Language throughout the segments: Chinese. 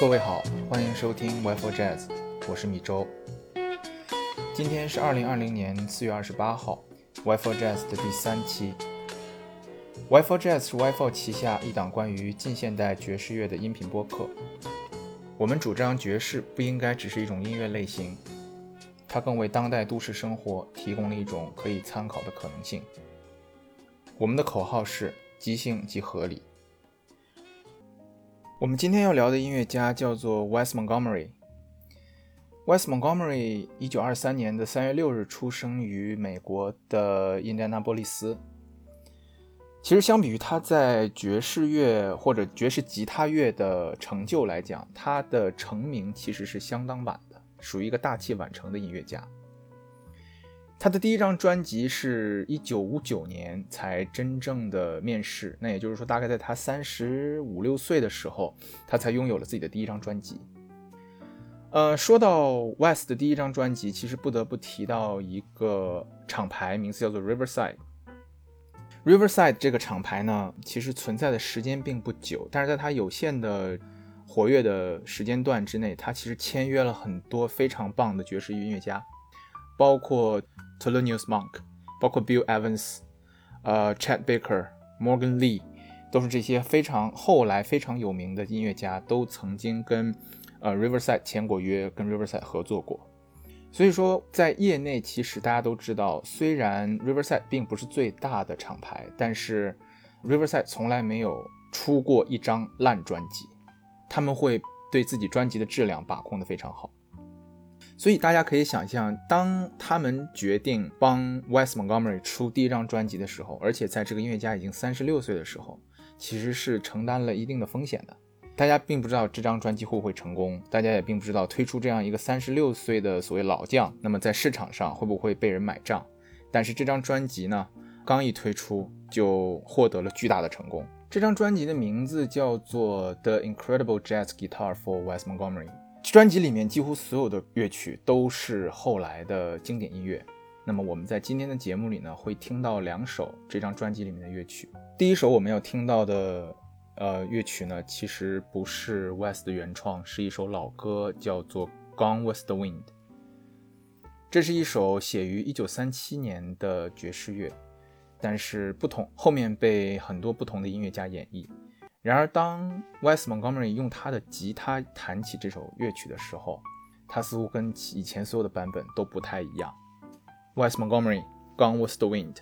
各位好，欢迎收听 Wi-Fi Jazz，我是米周。今天是二零二零年四月二十八号，Wi-Fi Jazz 的第三期。Wi-Fi Jazz 是 Wi-Fi 旗下一档关于近现代爵士乐的音频播客。我们主张爵士不应该只是一种音乐类型，它更为当代都市生活提供了一种可以参考的可能性。我们的口号是即兴即合理。我们今天要聊的音乐家叫做 Wes Montgomery。Wes Montgomery 一九二三年的三月六日出生于美国的印第安纳波利斯。其实，相比于他在爵士乐或者爵士吉他乐的成就来讲，他的成名其实是相当晚的，属于一个大器晚成的音乐家。他的第一张专辑是一九五九年才真正的面世，那也就是说，大概在他三十五六岁的时候，他才拥有了自己的第一张专辑。呃，说到 West 的第一张专辑，其实不得不提到一个厂牌，名字叫做 Riverside。Riverside 这个厂牌呢，其实存在的时间并不久，但是在它有限的活跃的时间段之内，它其实签约了很多非常棒的爵士音乐家，包括。Thelonious Monk，包括 Bill Evans，呃，Chet Baker，Morgan Lee，都是这些非常后来非常有名的音乐家，都曾经跟呃 Riverside 签过约，跟 Riverside 合作过。所以说，在业内其实大家都知道，虽然 Riverside 并不是最大的厂牌，但是 Riverside 从来没有出过一张烂专辑，他们会对自己专辑的质量把控的非常好。所以大家可以想象，当他们决定帮 Wes Montgomery 出第一张专辑的时候，而且在这个音乐家已经三十六岁的时候，其实是承担了一定的风险的。大家并不知道这张专辑会不会成功，大家也并不知道推出这样一个三十六岁的所谓老将，那么在市场上会不会被人买账。但是这张专辑呢，刚一推出就获得了巨大的成功。这张专辑的名字叫做《The Incredible Jazz Guitar for Wes Montgomery》。专辑里面几乎所有的乐曲都是后来的经典音乐。那么我们在今天的节目里呢，会听到两首这张专辑里面的乐曲。第一首我们要听到的呃乐曲呢，其实不是 West 的原创，是一首老歌，叫做《Gone with the Wind》。这是一首写于1937年的爵士乐，但是不同后面被很多不同的音乐家演绎。然而，当 Wes Montgomery 用他的吉他弹起这首乐曲的时候，他似乎跟以前所有的版本都不太一样。Wes Montgomery，《Gone with the Wind》。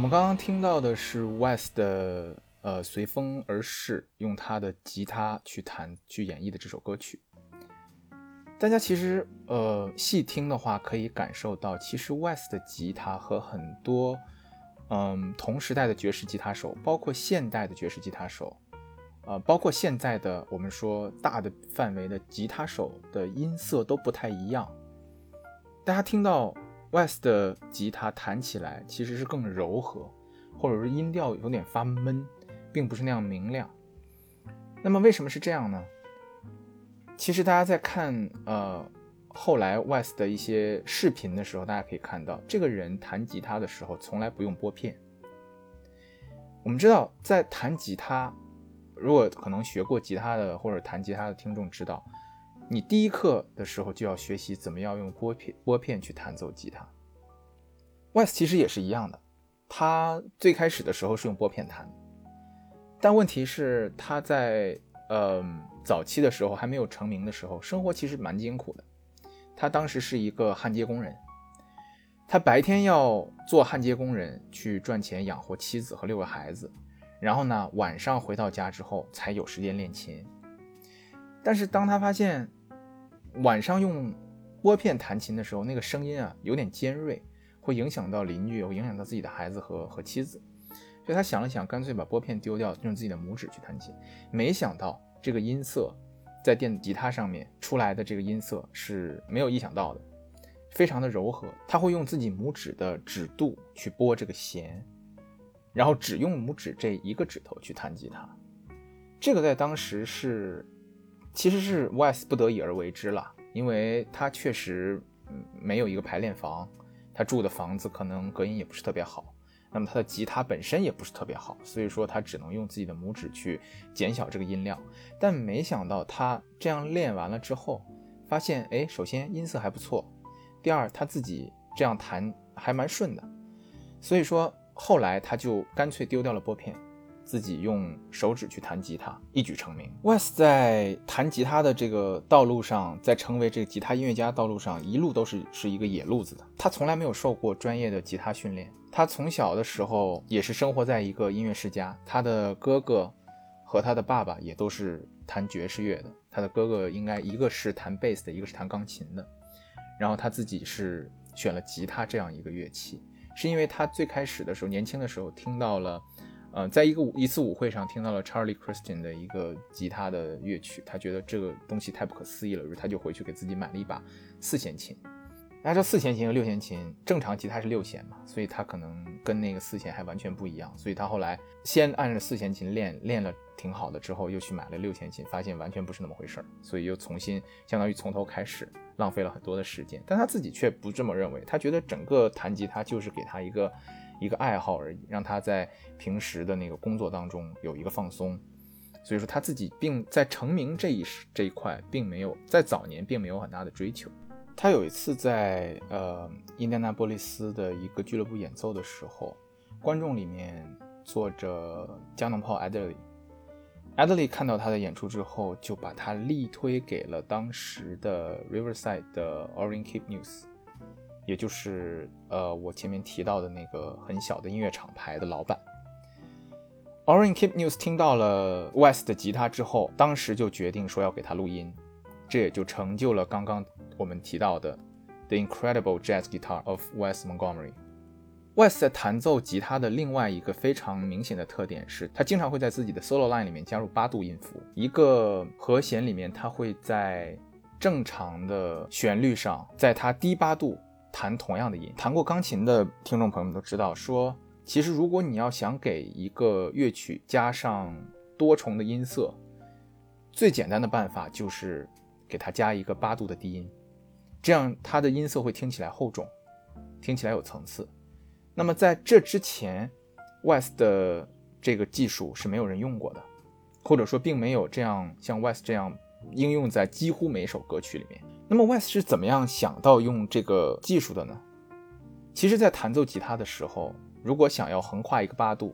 我们刚刚听到的是 West 的呃随风而逝，用他的吉他去弹去演绎的这首歌曲。大家其实呃细听的话，可以感受到，其实 West 的吉他和很多嗯同时代的爵士吉他手，包括现代的爵士吉他手，呃，包括现在的我们说大的范围的吉他手的音色都不太一样。大家听到 West 的吉他弹起来其实是更柔和，或者是音调有点发闷，并不是那样明亮。那么为什么是这样呢？其实大家在看呃后来 West 的一些视频的时候，大家可以看到，这个人弹吉他的时候从来不用拨片。我们知道，在弹吉他，如果可能学过吉他的或者弹吉他的听众知道，你第一课的时候就要学习怎么样用拨片拨片去弹奏吉他。Wes 其实也是一样的，他最开始的时候是用拨片弹，但问题是他在嗯。早期的时候还没有成名的时候，生活其实蛮艰苦的。他当时是一个焊接工人，他白天要做焊接工人去赚钱养活妻子和六个孩子，然后呢晚上回到家之后才有时间练琴。但是当他发现晚上用拨片弹琴的时候，那个声音啊有点尖锐，会影响到邻居，会影响到自己的孩子和和妻子，所以他想了想，干脆把拨片丢掉，用自己的拇指去弹琴。没想到。这个音色在电子吉他上面出来的这个音色是没有意想到的，非常的柔和。他会用自己拇指的指肚去拨这个弦，然后只用拇指这一个指头去弹吉他。这个在当时是，其实是 Wes 不得已而为之了，因为他确实没有一个排练房，他住的房子可能隔音也不是特别好。那么他的吉他本身也不是特别好，所以说他只能用自己的拇指去减小这个音量。但没想到他这样练完了之后，发现哎，首先音色还不错，第二他自己这样弹还蛮顺的。所以说后来他就干脆丢掉了拨片。自己用手指去弹吉他，一举成名。Wes 在弹吉他的这个道路上，在成为这个吉他音乐家道路上，一路都是是一个野路子的。他从来没有受过专业的吉他训练。他从小的时候也是生活在一个音乐世家，他的哥哥和他的爸爸也都是弹爵士乐的。他的哥哥应该一个是弹贝斯的，一个是弹钢琴的。然后他自己是选了吉他这样一个乐器，是因为他最开始的时候，年轻的时候听到了。呃，在一个一次舞会上听到了 Charlie Christian 的一个吉他的乐曲，他觉得这个东西太不可思议了，于是他就回去给自己买了一把四弦琴。按照四弦琴和六弦琴，正常吉他是六弦嘛，所以他可能跟那个四弦还完全不一样，所以他后来先按着四弦琴练练了挺好的，之后又去买了六弦琴，发现完全不是那么回事儿，所以又重新相当于从头开始，浪费了很多的时间。但他自己却不这么认为，他觉得整个弹吉他就是给他一个。一个爱好而已，让他在平时的那个工作当中有一个放松，所以说他自己并在成名这一这一块，并没有在早年并没有很大的追求。他有一次在呃印第安纳波利斯的一个俱乐部演奏的时候，观众里面坐着加农炮 Adley，Adley 看到他的演出之后，就把他力推给了当时的 Riverside 的 Orange Keep News。也就是呃，我前面提到的那个很小的音乐厂牌的老板，Orange Keep News 听到了 West 的吉他之后，当时就决定说要给他录音，这也就成就了刚刚我们提到的 The Incredible Jazz Guitar of West Montgomery。West 在弹奏吉他的另外一个非常明显的特点是，他经常会在自己的 solo line 里面加入八度音符，一个和弦里面他会在正常的旋律上，在它低八度。弹同样的音，弹过钢琴的听众朋友们都知道，说其实如果你要想给一个乐曲加上多重的音色，最简单的办法就是给它加一个八度的低音，这样它的音色会听起来厚重，听起来有层次。那么在这之前，West 的这个技术是没有人用过的，或者说并没有这样像 West 这样应用在几乎每首歌曲里面。那么 West 是怎么样想到用这个技术的呢？其实，在弹奏吉他的时候，如果想要横跨一个八度，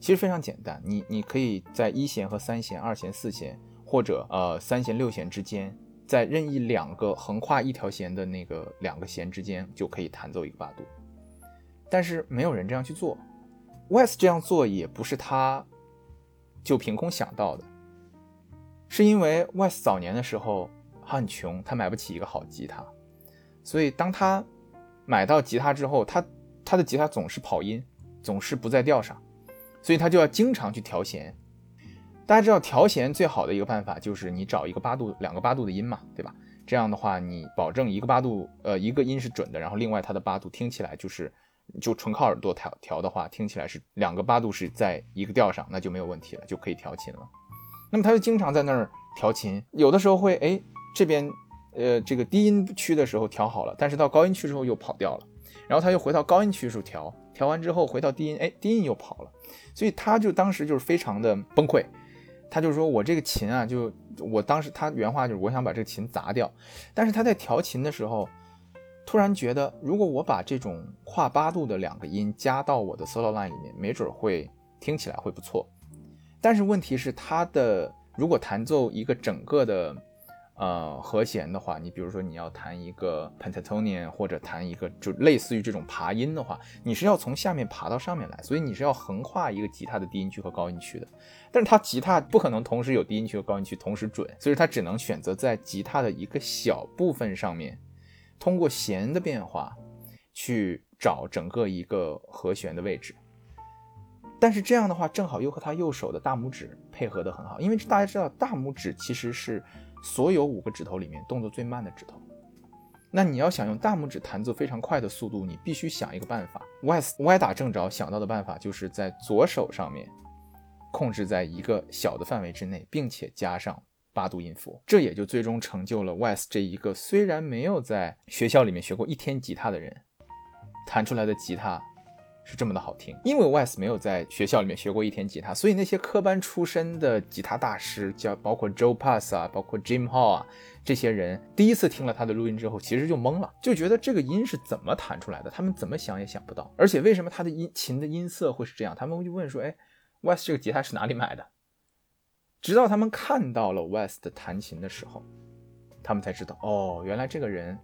其实非常简单。你你可以在一弦和三弦、二弦、四弦，或者呃三弦、六弦之间，在任意两个横跨一条弦的那个两个弦之间，就可以弹奏一个八度。但是没有人这样去做，Wes 这样做也不是他就凭空想到的，是因为 Wes 早年的时候他很穷，他买不起一个好吉他，所以当他买到吉他之后，他他的吉他总是跑音，总是不在调上，所以他就要经常去调弦。大家知道调弦最好的一个办法就是你找一个八度、两个八度的音嘛，对吧？这样的话，你保证一个八度，呃，一个音是准的，然后另外它的八度听起来就是，就纯靠耳朵调调的话，听起来是两个八度是在一个调上，那就没有问题了，就可以调琴了。那么他就经常在那儿调琴，有的时候会，哎，这边，呃，这个低音区的时候调好了，但是到高音区之后又跑掉了，然后他又回到高音区的时候调，调完之后回到低音，哎，低音又跑了，所以他就当时就是非常的崩溃。他就说：“我这个琴啊，就我当时他原话就是我想把这个琴砸掉。但是他在调琴的时候，突然觉得，如果我把这种跨八度的两个音加到我的 solo line 里面，没准会听起来会不错。但是问题是，他的如果弹奏一个整个的。”呃，和弦的话，你比如说你要弹一个 pentatonian 或者弹一个就类似于这种爬音的话，你是要从下面爬到上面来，所以你是要横跨一个吉他的低音区和高音区的。但是它吉他不可能同时有低音区和高音区同时准，所以它只能选择在吉他的一个小部分上面，通过弦的变化去找整个一个和弦的位置。但是这样的话，正好又和他右手的大拇指配合的很好，因为大家知道大拇指其实是。所有五个指头里面动作最慢的指头，那你要想用大拇指弹奏非常快的速度，你必须想一个办法。歪歪打正着想到的办法就是在左手上面控制在一个小的范围之内，并且加上八度音符，这也就最终成就了 Wes 这一个虽然没有在学校里面学过一天吉他的人弹出来的吉他。是这么的好听，因为 Wes 没有在学校里面学过一天吉他，所以那些科班出身的吉他大师，叫包括 Joe Pass 啊，包括 Jim Hall 啊，这些人第一次听了他的录音之后，其实就懵了，就觉得这个音是怎么弹出来的？他们怎么想也想不到。而且为什么他的音琴的音色会是这样？他们就问说：“哎，West 这个吉他是哪里买的？”直到他们看到了 Wes 的弹琴的时候，他们才知道，哦，原来这个人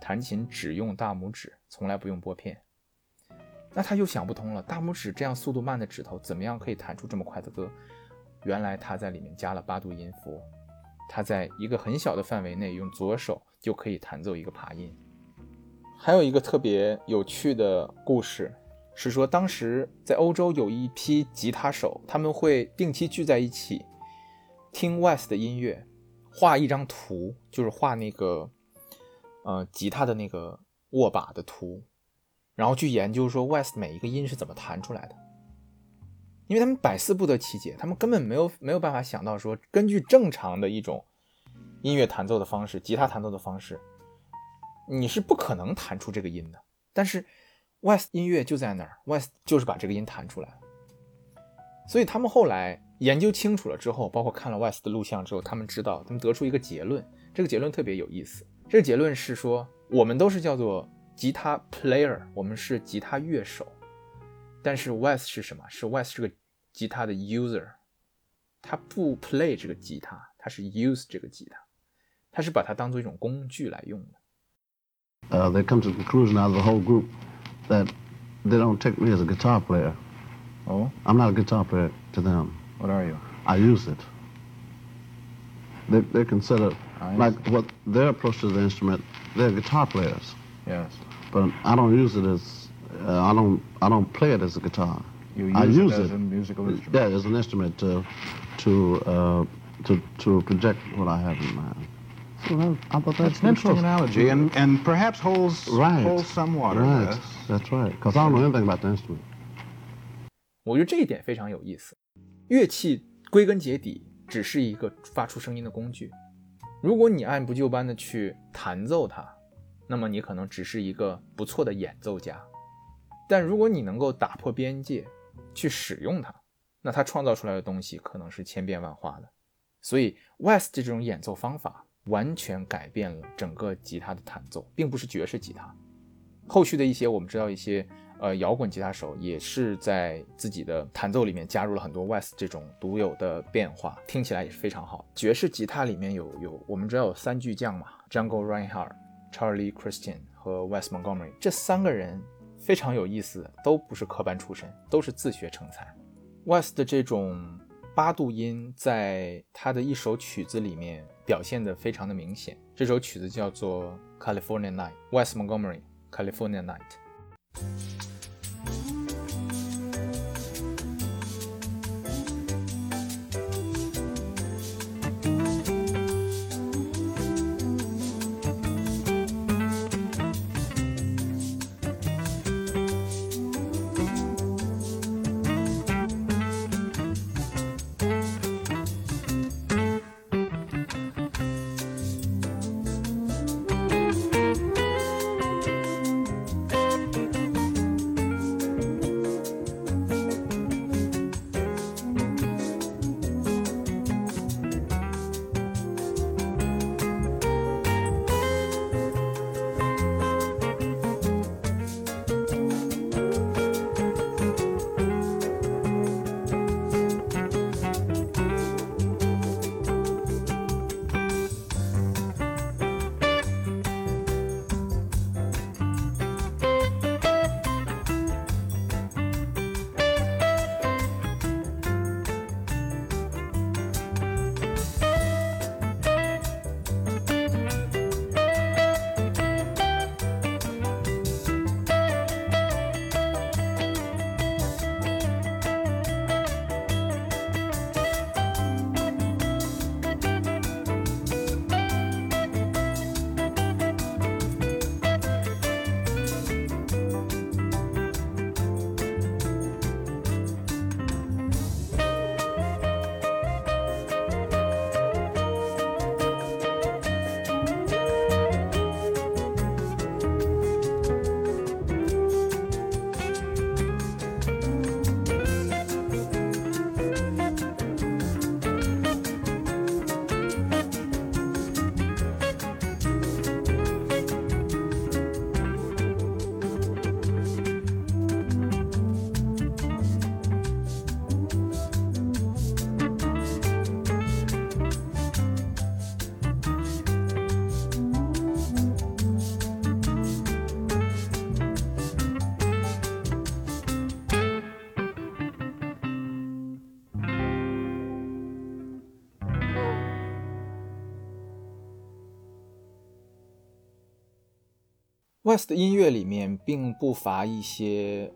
弹琴只用大拇指，从来不用拨片。那他又想不通了，大拇指这样速度慢的指头，怎么样可以弹出这么快的歌？原来他在里面加了八度音符，他在一个很小的范围内用左手就可以弹奏一个爬音。还有一个特别有趣的故事是说，当时在欧洲有一批吉他手，他们会定期聚在一起听 West 的音乐，画一张图，就是画那个呃吉他的那个握把的图。然后去研究说 West 每一个音是怎么弹出来的，因为他们百思不得其解，他们根本没有没有办法想到说，根据正常的一种音乐弹奏的方式，吉他弹奏的方式，你是不可能弹出这个音的。但是 West 音乐就在那儿，West 就是把这个音弹出来了。所以他们后来研究清楚了之后，包括看了 West 的录像之后，他们知道，他们得出一个结论，这个结论特别有意思。这个结论是说，我们都是叫做。吉他 player，我们是吉他乐手，但是 Wes 是什么？是 Wes 是个吉他的 user，他不 play 这个吉他，他是 use 这个吉他，他是把它当做一种工具来用的。Uh, they come to the conclusion out of the whole group that they don't take me as a guitar player. Oh? I'm not a guitar player to them. What are you? I use it. They, they consider, like what their approach to the instrument, they're guitar players. Yes. But I don't use it as uh, I don't I don't play it as a guitar. You use I use it it as a musical instrument. Yeah, as an instrument to to uh, to to project what I have in mind. So that, I thought that's, that's an interesting analogy, and and perhaps holds right. holds some water. Right. Yes. That's right. Because I don't know anything about the instrument. 我觉得这一点非常有意思。乐器归根结底只是一个发出声音的工具。如果你按部就班的去弹奏它， 那么你可能只是一个不错的演奏家，但如果你能够打破边界去使用它，那它创造出来的东西可能是千变万化的。所以，West 这种演奏方法完全改变了整个吉他的弹奏，并不是爵士吉他。后续的一些我们知道一些呃摇滚吉他手也是在自己的弹奏里面加入了很多 West 这种独有的变化，听起来也是非常好。爵士吉他里面有有我们知道有三巨匠嘛，Jungle Reinhardt。Charlie Christian 和 West Montgomery 这三个人非常有意思，都不是科班出身，都是自学成才。West 的这种八度音，在他的一首曲子里面表现得非常的明显。这首曲子叫做《California Night》，West Montgomery，《California Night》。West 的音乐里面并不乏一些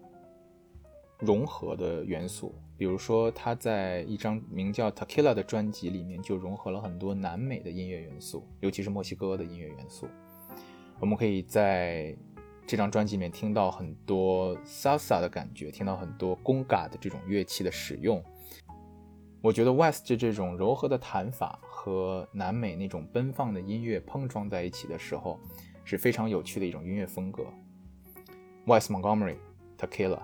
融合的元素，比如说他在一张名叫《Tequila》的专辑里面就融合了很多南美的音乐元素，尤其是墨西哥的音乐元素。我们可以在这张专辑里面听到很多 Salsa 的感觉，听到很多 Gonga 的这种乐器的使用。我觉得 West 这种柔和的弹法和南美那种奔放的音乐碰撞在一起的时候。是非常有趣的一种音乐风格。West Montgomery Tequila。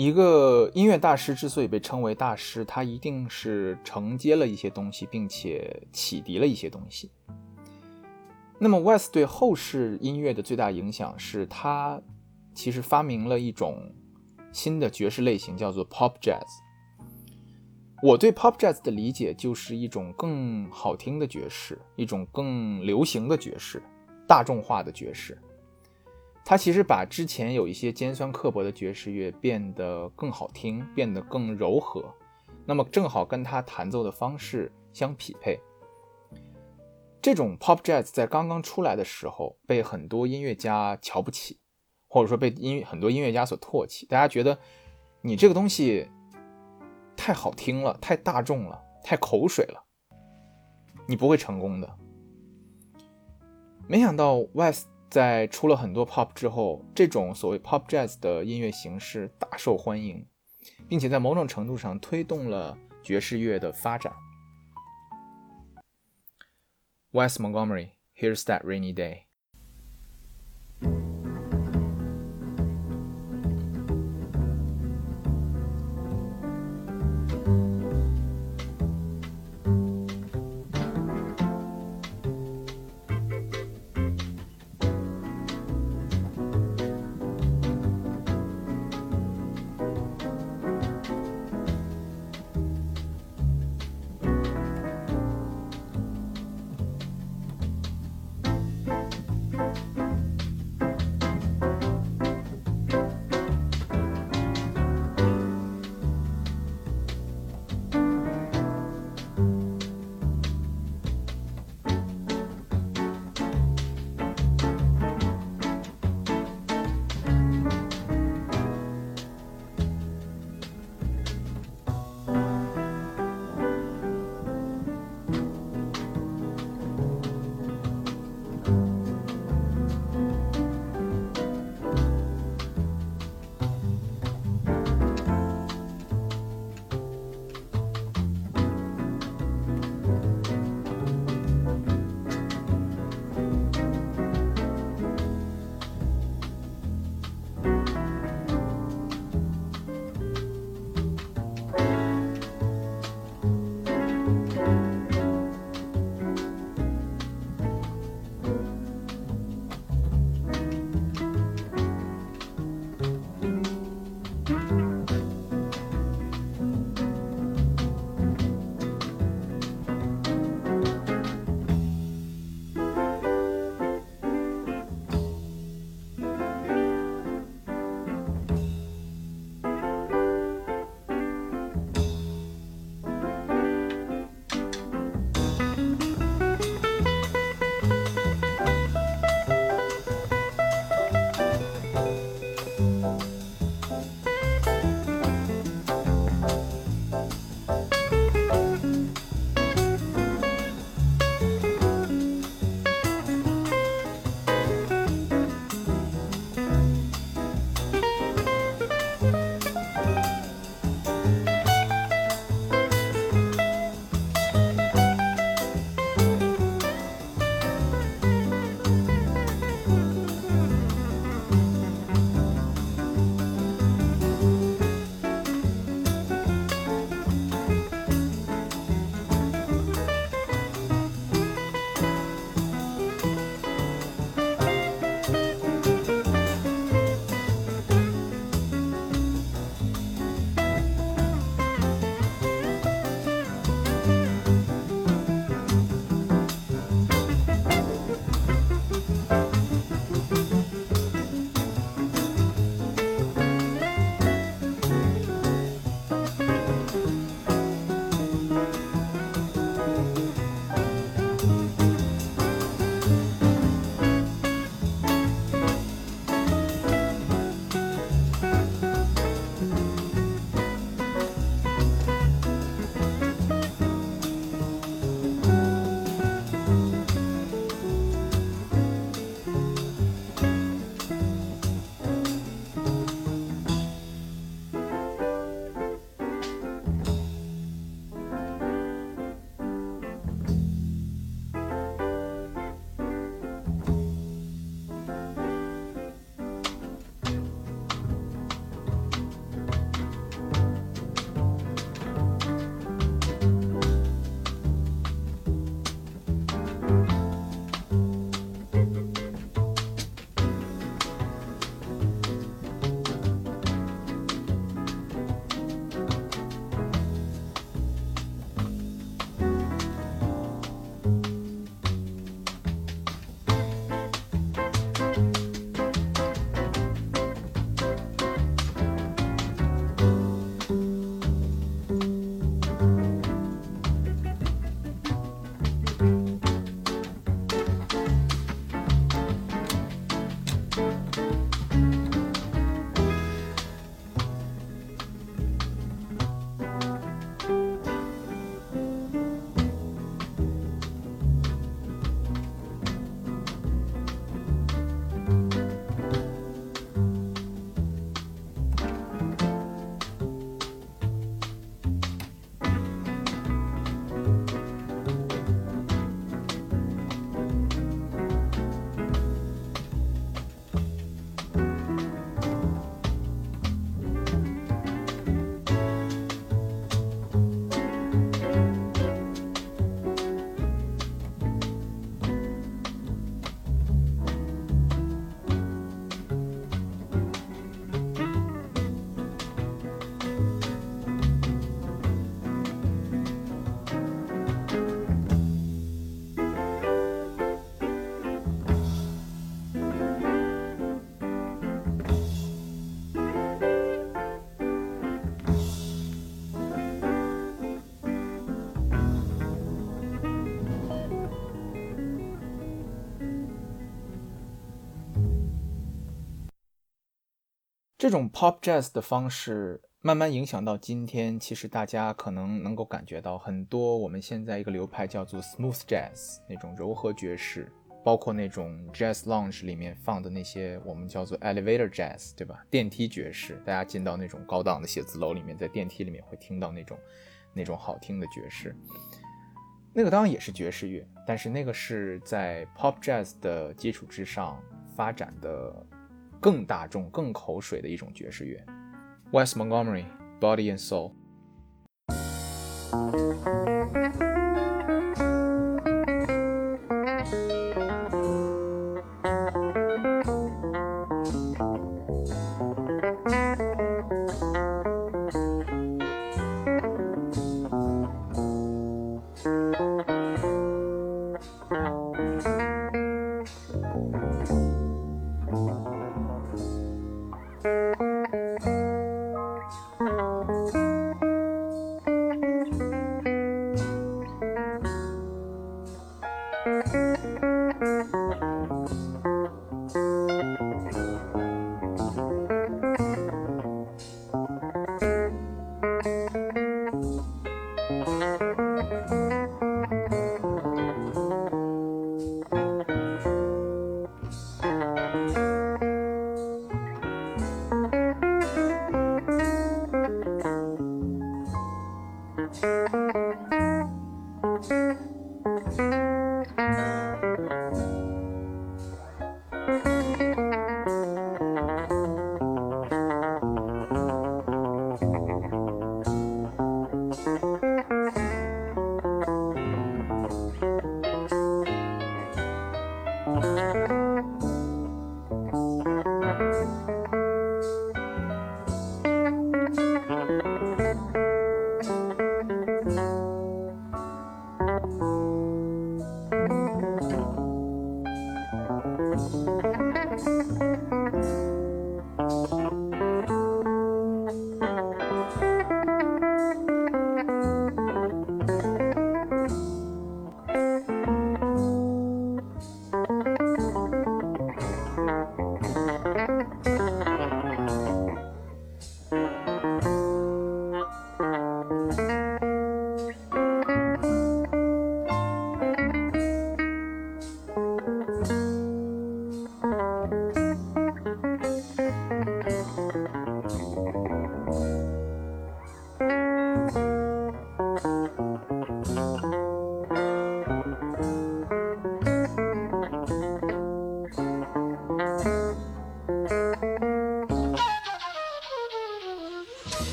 一个音乐大师之所以被称为大师，他一定是承接了一些东西，并且启迪了一些东西。那么，West 对后世音乐的最大影响是他其实发明了一种新的爵士类型，叫做 Pop Jazz。我对 Pop Jazz 的理解就是一种更好听的爵士，一种更流行的爵士，大众化的爵士。它其实把之前有一些尖酸刻薄的爵士乐变得更好听，变得更柔和，那么正好跟它弹奏的方式相匹配。这种 pop jazz 在刚刚出来的时候被很多音乐家瞧不起，或者说被音很多音乐家所唾弃。大家觉得你这个东西太好听了，太大众了，太口水了，你不会成功的。没想到 West。在出了很多 pop 之后，这种所谓 pop jazz 的音乐形式大受欢迎，并且在某种程度上推动了爵士乐的发展。West Montgomery, Here's That Rainy Day。这种 pop jazz 的方式慢慢影响到今天，其实大家可能能够感觉到很多我们现在一个流派叫做 smooth jazz 那种柔和爵士。包括那种 jazz lounge 里面放的那些我们叫做 elevator jazz，对吧？电梯爵士，大家进到那种高档的写字楼里面，在电梯里面会听到那种那种好听的爵士。那个当然也是爵士乐，但是那个是在 pop jazz 的基础之上发展的更大众、更口水的一种爵士乐。，West Montgomery，Body and Soul。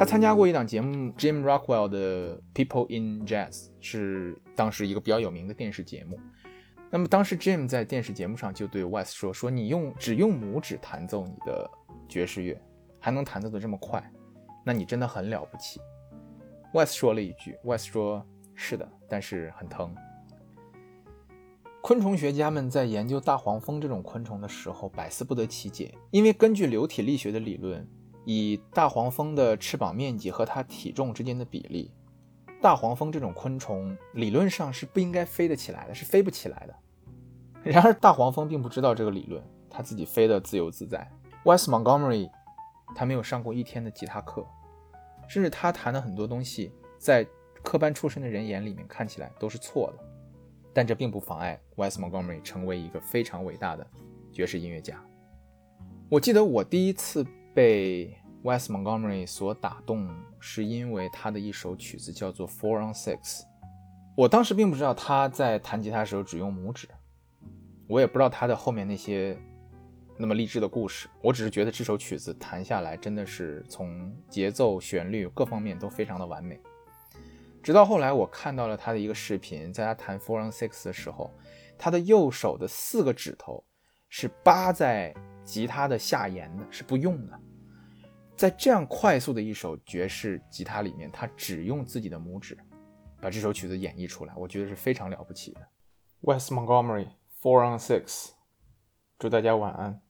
他参加过一档节目，Jim Rockwell 的《People in Jazz》，是当时一个比较有名的电视节目。那么当时 Jim 在电视节目上就对 Wes 说：“说你用只用拇指弹奏你的爵士乐，还能弹奏的这么快，那你真的很了不起。”Wes 说了一句：“Wes 说，是的，但是很疼。”昆虫学家们在研究大黄蜂这种昆虫的时候百思不得其解，因为根据流体力学的理论。以大黄蜂的翅膀面积和它体重之间的比例，大黄蜂这种昆虫理论上是不应该飞得起来的，是飞不起来的。然而大黄蜂并不知道这个理论，它自己飞得自由自在。West Montgomery 他没有上过一天的吉他课，甚至他弹的很多东西，在科班出身的人眼里面看起来都是错的，但这并不妨碍 West Montgomery 成为一个非常伟大的爵士音乐家。我记得我第一次。被 West Montgomery 所打动，是因为他的一首曲子叫做《Four on Six》。我当时并不知道他在弹吉他的时候只用拇指，我也不知道他的后面那些那么励志的故事。我只是觉得这首曲子弹下来真的是从节奏、旋律各方面都非常的完美。直到后来我看到了他的一个视频，在他弹《Four on Six》的时候，他的右手的四个指头是扒在。吉他的下沿的是不用的，在这样快速的一首爵士吉他里面，他只用自己的拇指把这首曲子演绎出来，我觉得是非常了不起的。West Montgomery Four on Six，祝大家晚安。